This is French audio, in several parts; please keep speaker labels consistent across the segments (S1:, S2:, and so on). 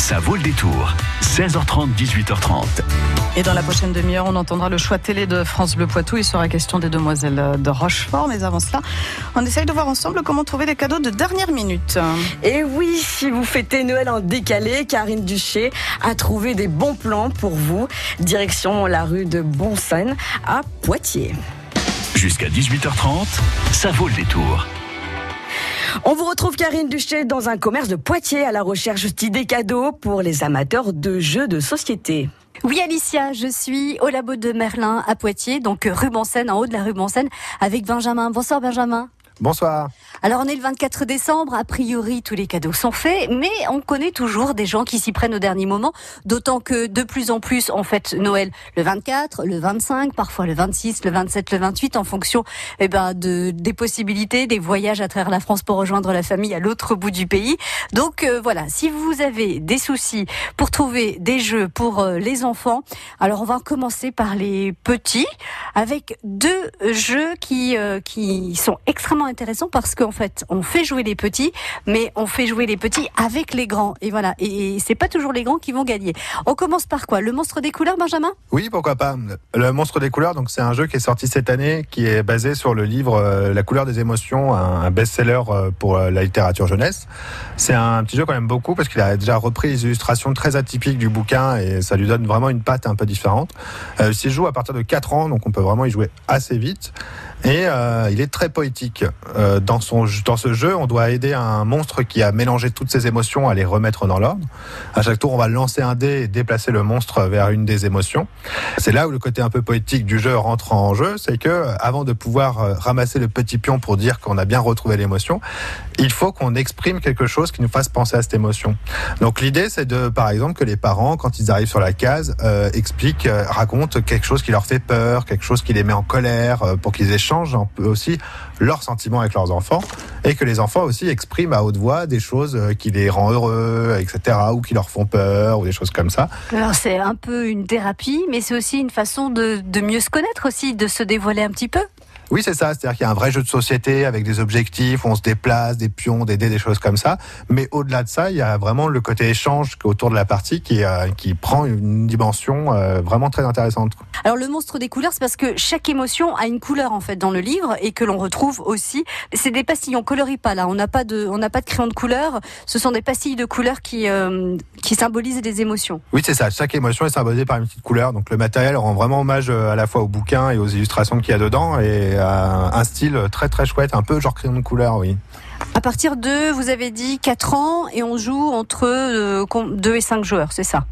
S1: Ça vaut le détour. 16h30, 18h30.
S2: Et dans la prochaine demi-heure, on entendra le choix télé de France Bleu Poitou. Il sera question des demoiselles de Rochefort. Mais avant cela, on essaye de voir ensemble comment trouver des cadeaux de dernière minute.
S3: Et oui, si vous fêtez Noël en décalé, Karine Duché a trouvé des bons plans pour vous. Direction la rue de Bonseine à Poitiers.
S1: Jusqu'à 18h30, ça vaut le détour.
S3: On vous retrouve Karine Duché dans un commerce de Poitiers à la recherche d'idées cadeaux pour les amateurs de jeux de société.
S4: Oui Alicia, je suis au labo de Merlin à Poitiers, donc rue en haut de la rue avec Benjamin. Bonsoir Benjamin.
S5: Bonsoir.
S4: Alors on est le 24 décembre, a priori tous les cadeaux sont faits, mais on connaît toujours des gens qui s'y prennent au dernier moment, d'autant que de plus en plus on fête Noël le 24, le 25, parfois le 26, le 27, le 28 en fonction eh ben, de, des possibilités, des voyages à travers la France pour rejoindre la famille à l'autre bout du pays. Donc euh, voilà, si vous avez des soucis pour trouver des jeux pour euh, les enfants, alors on va commencer par les petits avec deux jeux qui, euh, qui sont extrêmement intéressants parce que en fait, on fait jouer les petits, mais on fait jouer les petits avec les grands. Et voilà. Et, c'est pas toujours les grands qui vont gagner. On commence par quoi? Le monstre des couleurs, Benjamin?
S5: Oui, pourquoi pas. Le monstre des couleurs, donc c'est un jeu qui est sorti cette année, qui est basé sur le livre euh, La couleur des émotions, un, best-seller euh, pour euh, la littérature jeunesse. C'est un petit jeu qu'on aime beaucoup parce qu'il a déjà repris les illustrations très atypiques du bouquin et ça lui donne vraiment une patte un peu différente. Euh, il joue à partir de 4 ans, donc on peut vraiment y jouer assez vite. Et il est très poétique. Euh, dans, son, dans ce jeu, on doit aider un monstre qui a mélangé toutes ses émotions à les remettre dans l'ordre. À chaque tour, on va lancer un dé et déplacer le monstre vers une des émotions. C'est là où le côté un peu poétique du jeu rentre en jeu, c'est que avant de pouvoir euh, ramasser le petit pion pour dire qu'on a bien retrouvé l'émotion, il faut qu'on exprime quelque chose qui nous fasse penser à cette émotion. Donc l'idée, c'est de, par exemple, que les parents, quand ils arrivent sur la case, euh, expliquent, euh, racontent quelque chose qui leur fait peur, quelque chose qui les met en colère, euh, pour qu'ils échangent un peu aussi leurs sentiments avec leurs enfants et que les enfants aussi expriment à haute voix des choses euh, qui les rend heureux, etc., ou qui leur font peur, ou des choses comme ça.
S4: Alors c'est un peu une thérapie, mais c'est aussi une façon de, de mieux se connaître aussi, de se dévoiler un petit peu.
S5: Oui, c'est ça. C'est-à-dire qu'il y a un vrai jeu de société avec des objectifs, on se déplace, des pions, des dés, des choses comme ça. Mais au-delà de ça, il y a vraiment le côté échange autour de la partie qui, euh, qui prend une dimension euh, vraiment très intéressante.
S4: Alors le monstre des couleurs, c'est parce que chaque émotion a une couleur en fait dans le livre et que l'on retrouve aussi. C'est des pastilles, on colorie pas là. On n'a pas de, on n'a pas de crayon de couleur. Ce sont des pastilles de couleurs qui, euh, qui symbolisent des émotions.
S5: Oui, c'est ça. Chaque émotion est symbolisée par une petite couleur. Donc le matériel rend vraiment hommage à la fois au bouquin et aux illustrations qu'il y a dedans et un style très très chouette, un peu genre crayon de couleur, oui.
S4: À partir de, vous avez dit 4 ans et on joue entre 2 et 5 joueurs, c'est ça?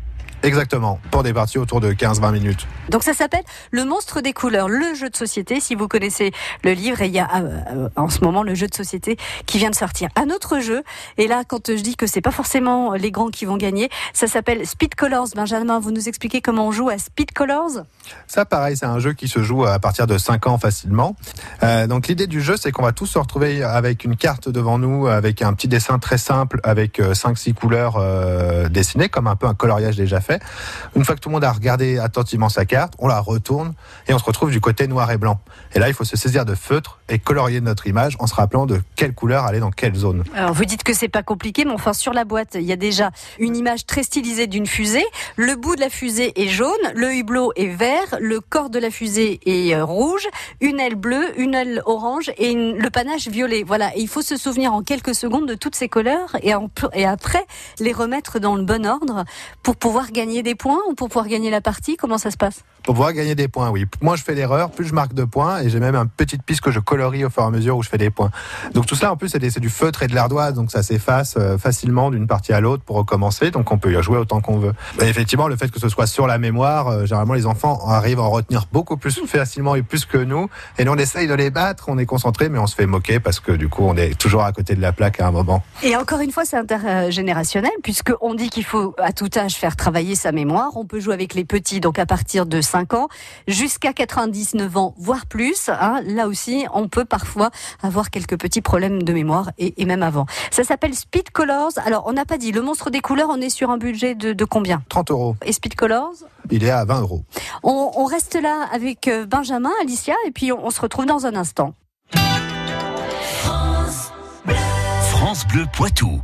S5: Exactement, pour des parties autour de 15-20 minutes.
S4: Donc ça s'appelle Le monstre des couleurs, le jeu de société. Si vous connaissez le livre, et il y a euh, en ce moment le jeu de société qui vient de sortir. Un autre jeu, et là quand je dis que c'est pas forcément les grands qui vont gagner, ça s'appelle Speed Colors. Benjamin, vous nous expliquez comment on joue à Speed Colors?
S5: Ça pareil, c'est un jeu qui se joue à partir de 5 ans facilement. Euh, donc l'idée du jeu, c'est qu'on va tous se retrouver avec une carte devant nous, avec un petit dessin très simple, avec 5-6 euh, couleurs euh, dessinées, comme un peu un coloriage déjà fait une fois que tout le monde a regardé attentivement sa carte, on la retourne et on se retrouve du côté noir et blanc. Et là, il faut se saisir de feutre et colorier notre image en se rappelant de quelle couleur aller dans quelle zone.
S4: Alors vous dites que c'est pas compliqué, mais enfin sur la boîte, il y a déjà une image très stylisée d'une fusée. Le bout de la fusée est jaune, le hublot est vert, le corps de la fusée est euh, rouge, une aile bleue, une aile orange et le panache violet. Voilà, et il faut se souvenir en quelques secondes de toutes ces couleurs et, et après les remettre dans le bon ordre pour pouvoir gagner des points ou pour pouvoir gagner la partie Comment ça se passe?
S5: Pour pouvoir gagner des points, oui. Moins je fais d'erreurs, plus je marque de points et j'ai même une petite piste que je colorie au fur et à mesure où je fais des points. Donc tout cela en plus c'est du feutre et de l'ardoise, donc ça s'efface euh, facilement d'une partie à l'autre pour recommencer, donc on peut y jouer autant qu'on veut. Effectivement, le fait que ce soit sur la mémoire, euh, généralement les enfants arrivent à en retenir beaucoup plus facilement et plus que nous. Et nous on essaye de les battre, on est concentré, mais on se fait moquer parce que du coup on est toujours à côté de la plaque à un moment.
S4: Et encore une fois, c'est intergénérationnel puisque on dit qu'il faut à tout âge faire travailler sa mémoire. On peut jouer avec les petits, donc à partir de 5 ans, jusqu'à 99 ans, voire plus. Hein. Là aussi, on peut parfois avoir quelques petits problèmes de mémoire et, même avant. Ça s'appelle Speed Colors. Alors, on n'a pas dit, le monstre des couleurs, on est sur un budget de, combien?
S5: 30 euros.
S4: Et Speed Colors?
S5: Il est à 20 euros.
S4: On, reste là avec euh, Benjamin, Alicia, et puis on, se retrouve dans un instant.
S1: France Bleu Poitou.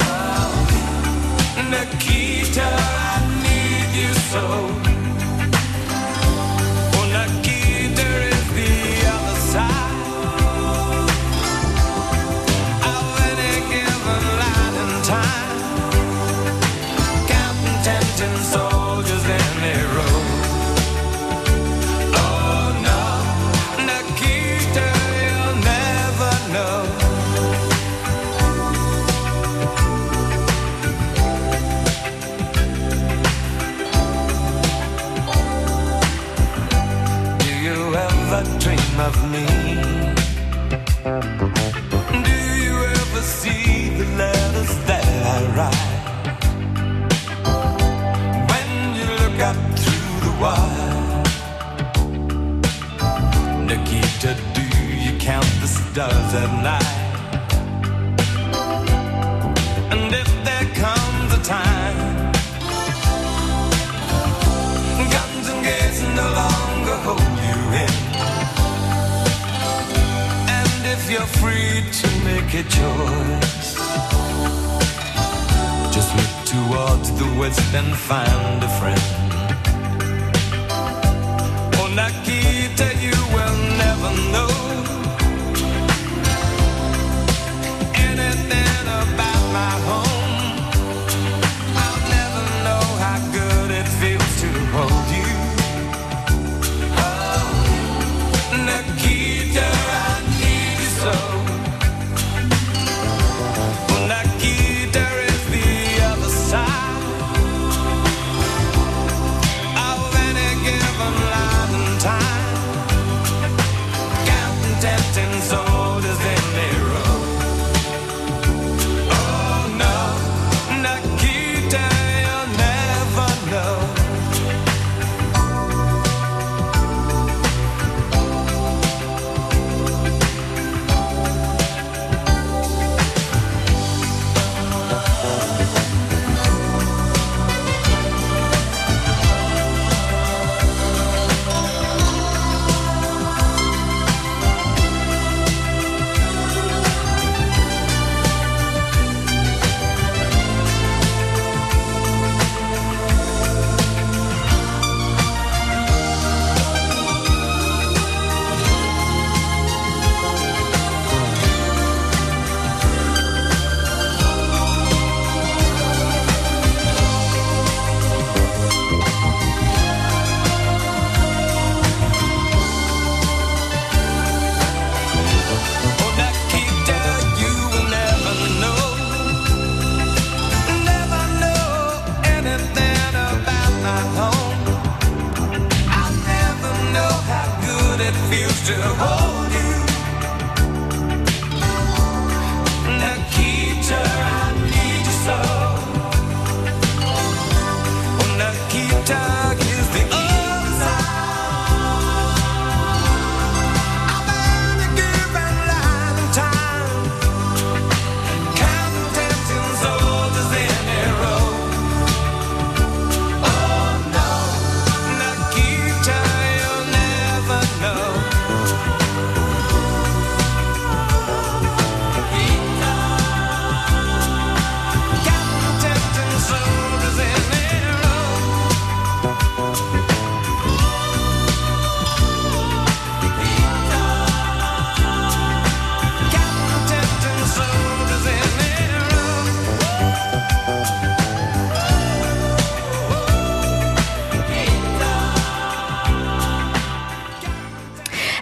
S6: Oh, Nikita, I need you so. time. Guns and gates no longer hold you in. And if you're free to make a choice, just look towards the west and find a friend. Oh, Nakita, you will never know.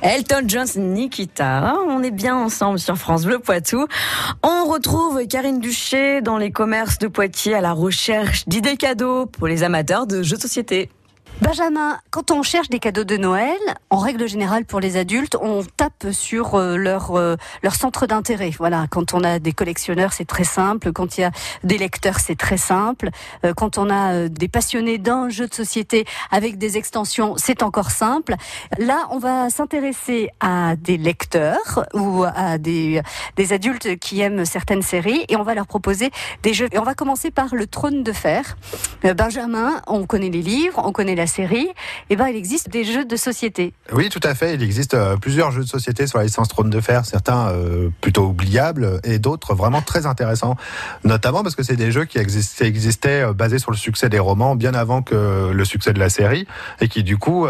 S3: Elton John, Nikita. On est bien ensemble sur France Bleu Poitou. On retrouve Karine Duché dans les commerces de Poitiers à la recherche d'idées cadeaux pour les amateurs de jeux de société.
S4: Benjamin, quand on cherche des cadeaux de Noël, en règle générale pour les adultes, on tape sur euh, leur euh, leur centre d'intérêt. Voilà, quand on a des collectionneurs, c'est très simple. Quand il y a des lecteurs, c'est très simple. Euh, quand on a des passionnés d'un jeu de société avec des extensions, c'est encore simple. Là, on va s'intéresser à des lecteurs ou à des des adultes qui aiment certaines séries et on va leur proposer des jeux. Et on va commencer par le Trône de fer. Benjamin, on connaît les livres, on connaît la série. Et ben, il existe des jeux de société.
S5: Oui, tout à fait. Il existe euh, plusieurs jeux de société sur la licence Trône de Fer, certains euh, plutôt oubliables et d'autres vraiment très intéressants. Notamment parce que c'est des jeux qui existaient, euh, basés sur le succès des romans bien avant que le succès de la série et qui du coup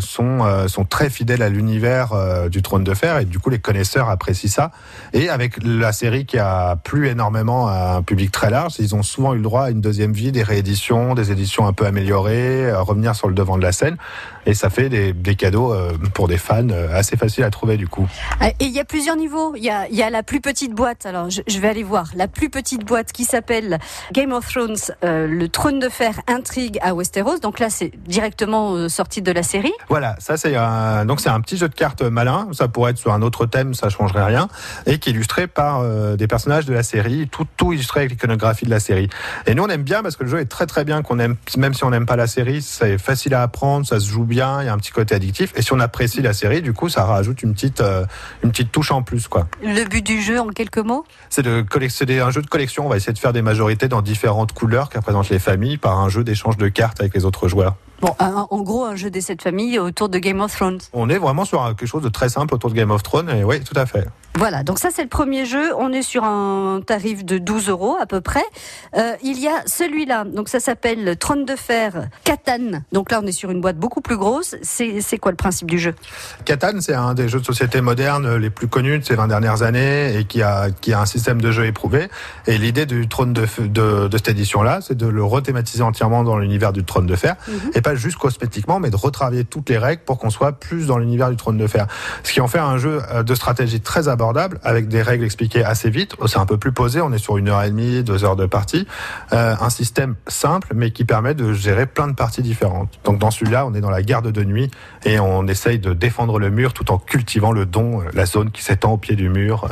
S5: sont, sont très fidèles à l'univers du Trône de Fer et du coup les connaisseurs apprécient ça. Et avec la série qui a plu énormément à un public très large, ils ont souvent eu le droit à une deuxième vie, des rééditions, des éditions un peu améliorées, à revenir sur le devant de la scène. Et ça fait des, des cadeaux euh, pour des fans euh, assez faciles à trouver du coup.
S4: Euh, Et il y a plusieurs niveaux. Il y a, il y a la plus petite boîte. Alors, je, je vais aller voir. La plus petite boîte qui s'appelle Game of Thrones, euh, le trône de fer intrigue à Westeros. Donc là, c'est directement sorti de la série.
S5: Voilà, ça c'est un donc c'est un petit jeu de cartes malin. Ça pourrait être sur un autre thème, ça changerait rien, et qui est illustré par euh, des personnages de la série, tout tout illustré avec l'iconographie de la série. Et nous on aime bien parce que le jeu est très très bien, qu'on aime même si on n'aime pas la série, c'est facile à apprendre, ça se joue bien, il y a un petit côté addictif. Et si on apprécie la série, du coup ça rajoute une petite euh, une petite touche en plus quoi.
S4: Le but du jeu, en quelques mots?
S5: C'est un jeu de collection. On va essayer de faire des majorités dans différentes couleurs qui représentent les familles par un jeu d'échange de cartes avec les autres joueurs.
S4: Bon, un- en gros, un jeu des sept familles autour de Game of Thrones.
S5: On est vraiment sur quelque chose de très simple autour de Game of Thrones. Et oui, tout à fait.
S4: Voilà, donc ça c'est le premier jeu. On est sur un tarif de 12 euros à peu près. Euh, il y a celui-là, donc ça s'appelle Trône de fer Catan. Donc là on est sur une boîte beaucoup plus grosse. C'est quoi le principe du jeu?
S5: Catan, c'est un des jeux de société modernes les plus connus de ces 20 dernières années et qui a, qui a un système de jeu éprouvé. Et l'idée du trône de, de, de cette édition-là, c'est de le rethématiser entièrement dans l'univers du trône de fer. Et juste cosmétiquement, mais de retravailler toutes les règles pour qu'on soit plus dans l'univers du trône de fer. Ce qui en fait un jeu euh, de stratégie très abordable avec des règles expliquées assez vite. C'est un peu plus posé. On est sur une heure et demie, deux heures de partie. Euh, un système simple, mais qui permet de gérer plein de parties différentes. Donc dans celui-là, on est dans la garde de nuit et on essaye de défendre le mur tout en cultivant le don, euh, la zone qui s'étend au pied du mur.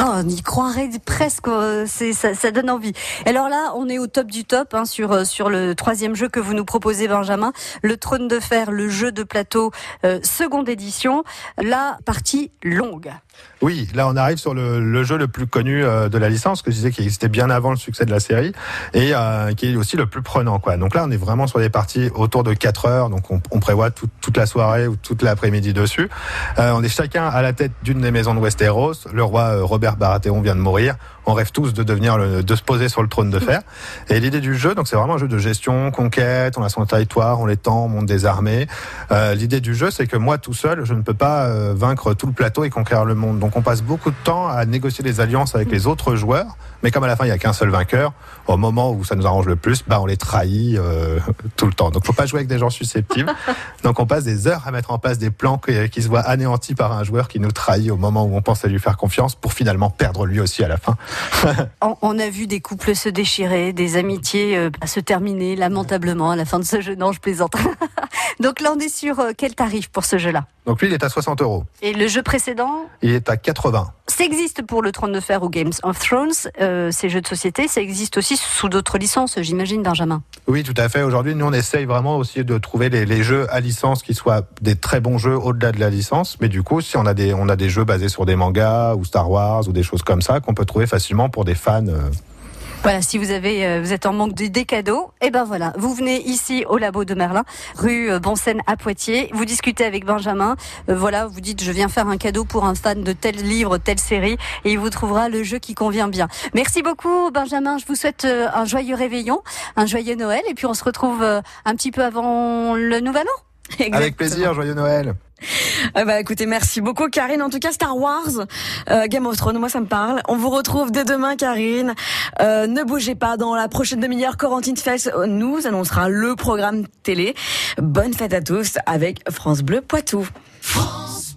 S4: Oh, on y croirait presque, euh, ça, ça donne envie. Alors là, on est au top du top hein, sur, euh, sur le troisième jeu que vous nous proposez, Benjamin. Le Trône de Fer, le jeu de plateau, euh, seconde édition. La partie longue.
S5: Oui, là on arrive sur le, le jeu le plus connu euh, de la licence, que je disais qui existait bien avant le succès de la série, et euh, qui est aussi le plus prenant. Quoi. Donc là on est vraiment sur des parties autour de 4 heures, donc on, on prévoit tout- toute la soirée ou toute l'après-midi dessus. Euh, on est chacun à la tête d'une des maisons de Westeros. Le roi euh, Robert Baratheon vient de mourir. On rêve tous de devenir le, de se poser sur le trône de fer. Et l'idée du jeu, donc c'est vraiment un jeu de gestion, conquête. On a son territoire, on l'étend, on monte des armées. Euh, l'idée du jeu, c'est que moi tout seul, je ne peux pas euh, vaincre tout le plateau et conquérir le monde. Donc on passe beaucoup de temps à négocier des alliances avec les autres joueurs. Mais comme à la fin il y a qu'un seul vainqueur, au moment où ça nous arrange le plus, bah on les trahit euh, tout le temps. Donc faut pas jouer avec des gens susceptibles. Donc on passe des heures à mettre en place des plans qui, qui se voient anéantis par un joueur qui nous trahit au moment où on pense à lui faire confiance pour finalement perdre lui aussi à la fin.
S4: On, a vu des couples se déchirer, des amitiés euh, se terminer lamentablement à la fin de ce jeu. Non, je plaisante. Donc là, on est sur euh, quel tarif pour ce jeu-là?
S5: Donc lui il est à 60 euros.
S4: Et le jeu précédent?
S5: Il est à 80.
S4: Ça existe pour le Trône de Fer ou Games of Thrones, euh, ces jeux de société. Ça existe aussi sous d'autres licences, j'imagine, Benjamin.
S5: Oui, tout à fait. Aujourd'hui, nous, on essaye vraiment aussi de trouver les, les jeux à licence qui soient des très bons jeux au-delà de la licence. Mais du coup, si on a des, on a des jeux basés sur des mangas ou Star Wars ou des choses comme ça qu'on peut trouver facilement pour des fans. euh.
S4: Voilà, si vous avez, euh, vous êtes en manque de des cadeaux, et ben voilà, vous venez ici au labo de Merlin, rue euh, Bonseine à Poitiers. Vous discutez avec Benjamin. Euh, voilà, vous dites je viens faire un cadeau pour un fan de tel livre, telle série, et il vous trouvera le jeu qui convient bien. Merci beaucoup, Benjamin. Je vous souhaite un joyeux réveillon, un joyeux Noël, et puis on se retrouve un petit peu avant le Nouvel An.
S5: Avec plaisir, joyeux Noël.
S3: Ah bah écoutez, merci beaucoup Karine. En tout cas, Star Wars, euh, Game of Thrones, moi ça me parle. On vous retrouve dès demain Karine. Euh, ne bougez pas, dans la prochaine demi-heure, Corentine Fest nous annoncera le programme télé. Bonne fête à tous avec France Bleu Poitou.
S6: Tous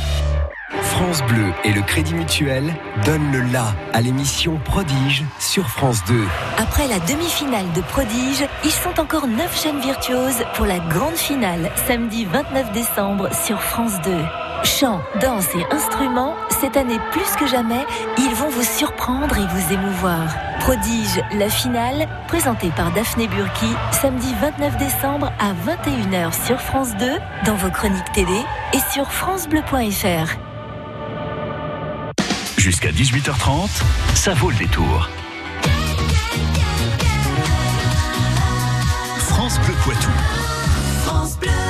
S7: France Bleu et le Crédit Mutuel donnent le la à l'émission Prodige sur France 2.
S8: Après la demi-finale de Prodige, ils sont encore 9 jeunes virtuoses pour la grande finale, samedi 29 décembre sur France 2. Chant, danse et instruments, cette année plus que jamais, ils vont vous surprendre et vous émouvoir. Prodige, la finale, présentée par Daphné Burki, samedi 29 décembre à 21h sur France 2, dans vos chroniques télé et sur francebleu.fr.
S1: Jusqu'à 18h30, ça vaut le détour. France Bleu Poitou.